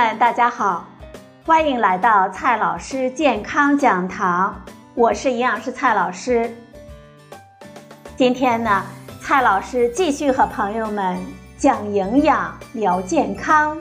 们，大家好，欢迎来到蔡老师健康讲堂，我是营养师蔡老师。今天呢，蔡老师继续和朋友们讲营养、聊健康。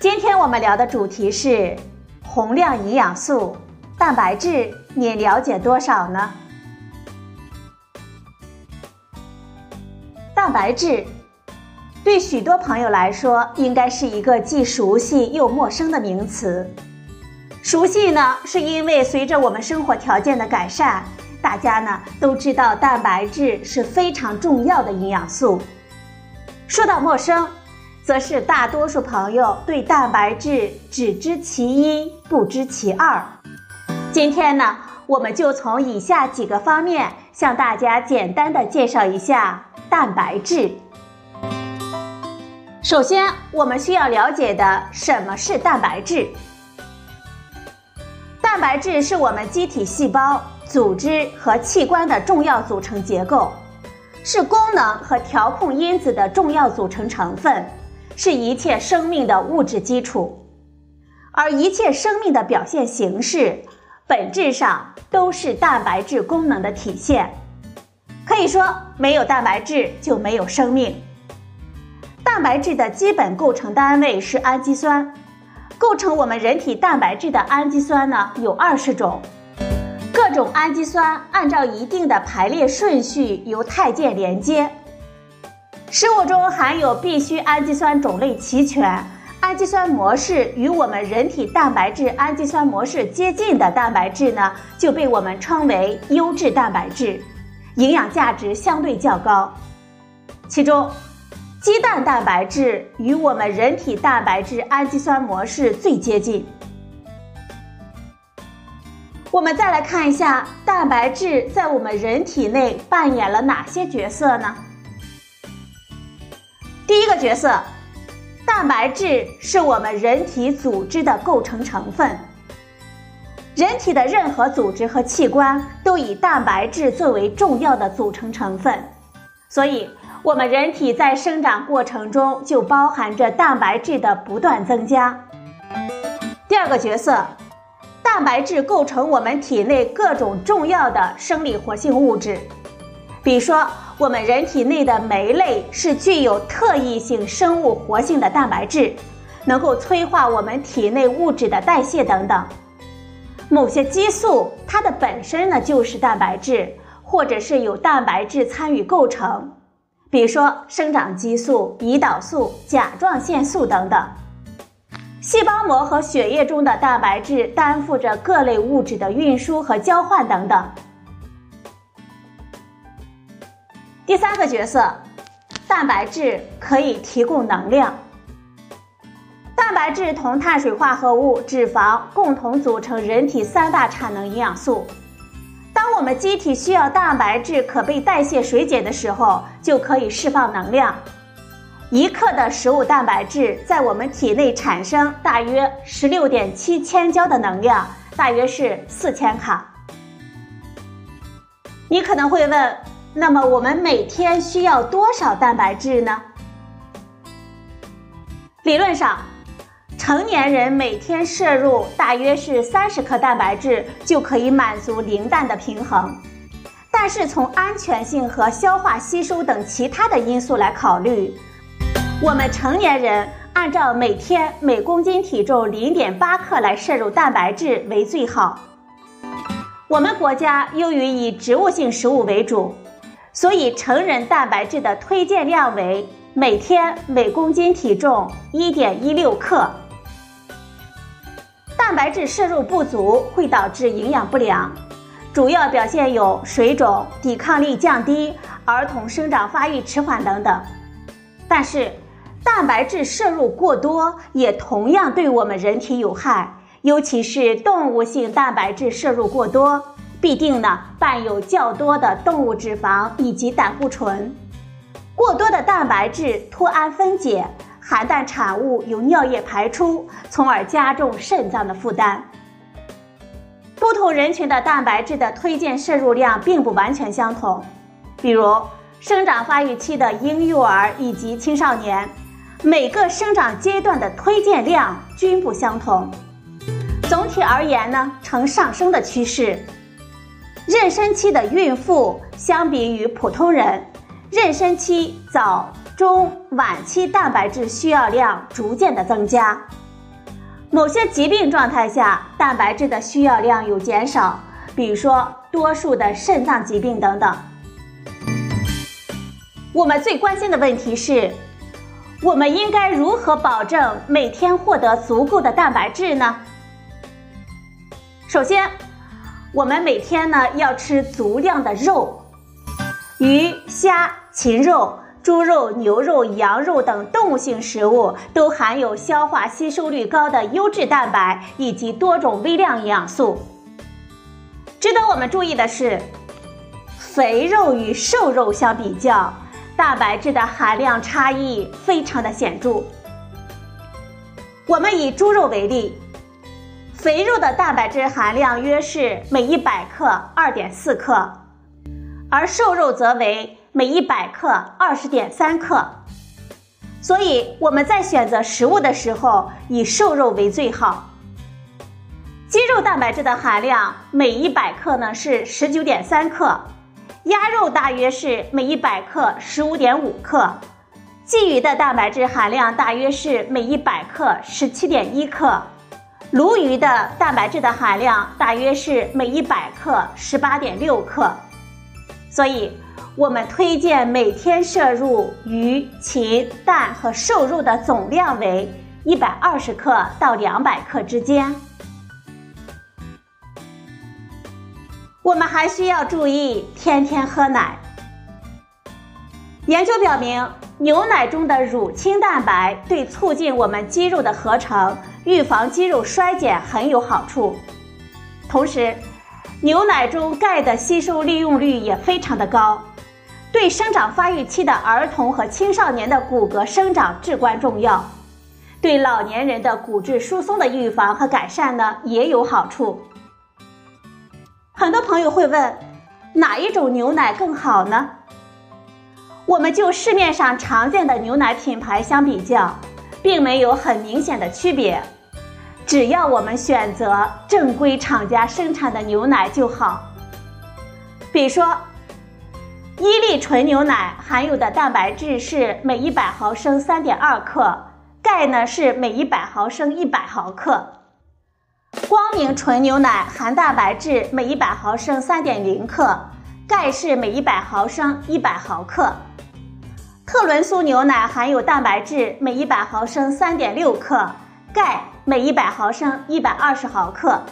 今天我们聊的主题是宏量营养素蛋白质，你了解多少呢？蛋白质对许多朋友来说，应该是一个既熟悉又陌生的名词。熟悉呢，是因为随着我们生活条件的改善，大家呢都知道蛋白质是非常重要的营养素。说到陌生，则是大多数朋友对蛋白质只知其一，不知其二。今天呢，我们就从以下几个方面向大家简单的介绍一下。蛋白质。首先，我们需要了解的什么是蛋白质？蛋白质是我们机体细胞、组织和器官的重要组成结构，是功能和调控因子的重要组成成分，是一切生命的物质基础。而一切生命的表现形式，本质上都是蛋白质功能的体现。可以说，没有蛋白质就没有生命。蛋白质的基本构成单位是氨基酸，构成我们人体蛋白质的氨基酸呢有二十种，各种氨基酸按照一定的排列顺序由肽键连接。食物中含有必需氨基酸种类齐全、氨基酸模式与我们人体蛋白质氨基酸模式接近的蛋白质呢，就被我们称为优质蛋白质。营养价值相对较高，其中，鸡蛋蛋白质与我们人体蛋白质氨基酸模式最接近。我们再来看一下蛋白质在我们人体内扮演了哪些角色呢？第一个角色，蛋白质是我们人体组织的构成成分。人体的任何组织和器官都以蛋白质作为重要的组成成分，所以，我们人体在生长过程中就包含着蛋白质的不断增加。第二个角色，蛋白质构成我们体内各种重要的生理活性物质，比如说，我们人体内的酶类是具有特异性生物活性的蛋白质，能够催化我们体内物质的代谢等等。某些激素，它的本身呢就是蛋白质，或者是有蛋白质参与构成，比如说生长激素、胰岛素、甲状腺素等等。细胞膜和血液中的蛋白质担负着各类物质的运输和交换等等。第三个角色，蛋白质可以提供能量。蛋白质同碳水化合物、脂肪共同组成人体三大产能营养素。当我们机体需要蛋白质可被代谢水解的时候，就可以释放能量。一克的食物蛋白质在我们体内产生大约十六点七千焦的能量，大约是四千卡。你可能会问，那么我们每天需要多少蛋白质呢？理论上。成年人每天摄入大约是三十克蛋白质就可以满足零蛋的平衡，但是从安全性和消化吸收等其他的因素来考虑，我们成年人按照每天每公斤体重零点八克来摄入蛋白质为最好。我们国家由于以植物性食物为主，所以成人蛋白质的推荐量为每天每公斤体重一点一六克。蛋白质摄入不足会导致营养不良，主要表现有水肿、抵抗力降低、儿童生长发育迟缓等等。但是，蛋白质摄入过多也同样对我们人体有害，尤其是动物性蛋白质摄入过多，必定呢伴有较多的动物脂肪以及胆固醇。过多的蛋白质脱氨分解。含氮产物由尿液排出，从而加重肾脏的负担。不同人群的蛋白质的推荐摄入量并不完全相同，比如生长发育期的婴幼儿以及青少年，每个生长阶段的推荐量均不相同。总体而言呢，呈上升的趋势。妊娠期的孕妇相比于普通人，妊娠期早、中、晚期蛋白质需要量逐渐的增加。某些疾病状态下，蛋白质的需要量有减少，比如说多数的肾脏疾病等等。我们最关心的问题是，我们应该如何保证每天获得足够的蛋白质呢？首先，我们每天呢要吃足量的肉，鱼、虾、禽肉。猪肉、牛肉、羊肉等动物性食物都含有消化吸收率高的优质蛋白以及多种微量营养素。值得我们注意的是，肥肉与瘦肉相比较，蛋白质的含量差异非常的显著。我们以猪肉为例，肥肉的蛋白质含量约是每一百克二点四克，而瘦肉则为。每一百克二十点三克，所以我们在选择食物的时候以瘦肉为最好。鸡肉蛋白质的含量每一百克呢是十九点三克，鸭肉大约是每一百克十五点五克，鲫鱼的蛋白质含量大约是每一百克十七点一克，鲈鱼的蛋白质的含量大约是每一百克十八点六克，所以。我们推荐每天摄入鱼、禽、蛋和瘦肉的总量为一百二十克到两百克之间。我们还需要注意天天喝奶。研究表明，牛奶中的乳清蛋白对促进我们肌肉的合成、预防肌肉衰减很有好处。同时，牛奶中钙的吸收利用率也非常的高。对生长发育期的儿童和青少年的骨骼生长至关重要，对老年人的骨质疏松的预防和改善呢也有好处。很多朋友会问，哪一种牛奶更好呢？我们就市面上常见的牛奶品牌相比较，并没有很明显的区别，只要我们选择正规厂家生产的牛奶就好。比如说。伊利纯牛奶含有的蛋白质是每一百毫升三点二克，钙呢是每一百毫升一百毫克。光明纯牛奶含蛋白质每一百毫升三点零克，钙是每一百毫升一百毫克。特仑苏牛奶含有蛋白质每一百毫升三点六克，钙每一百毫升一百二十毫克。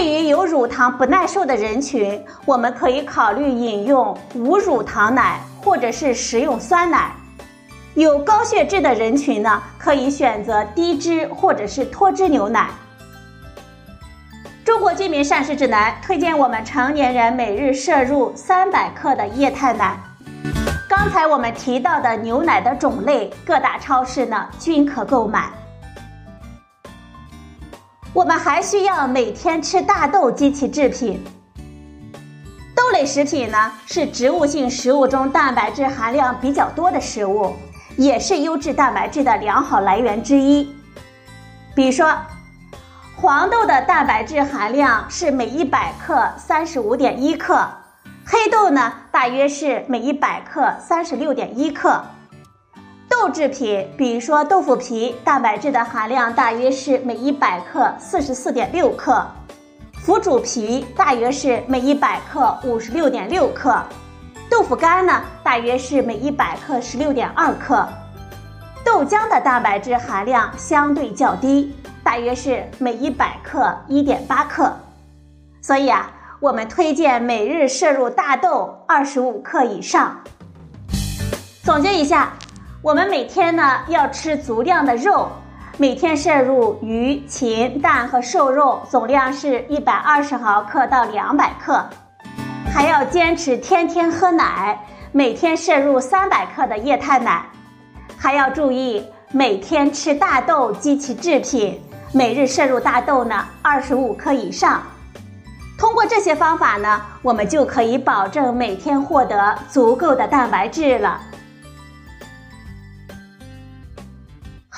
对于有乳糖不耐受的人群，我们可以考虑饮用无乳糖奶或者是食用酸奶。有高血脂的人群呢，可以选择低脂或者是脱脂牛奶。中国居民膳食指南推荐我们成年人每日摄入三百克的液态奶。刚才我们提到的牛奶的种类，各大超市呢均可购买。我们还需要每天吃大豆及其制品。豆类食品呢，是植物性食物中蛋白质含量比较多的食物，也是优质蛋白质的良好来源之一。比如说，黄豆的蛋白质含量是每一百克三十五点一克，黑豆呢，大约是每一百克三十六点一克。豆制品，比如说豆腐皮，蛋白质的含量大约是每一百克四十四点六克；腐乳皮大约是每一百克五十六点六克；豆腐干呢，大约是每一百克十六点二克。豆浆的蛋白质含量相对较低，大约是每一百克一点八克。所以啊，我们推荐每日摄入大豆二十五克以上。总结一下。我们每天呢要吃足量的肉，每天摄入鱼、禽、蛋和瘦肉总量是一百二十毫克到两百克，还要坚持天天喝奶，每天摄入三百克的液态奶，还要注意每天吃大豆及其制品，每日摄入大豆呢二十五克以上。通过这些方法呢，我们就可以保证每天获得足够的蛋白质了。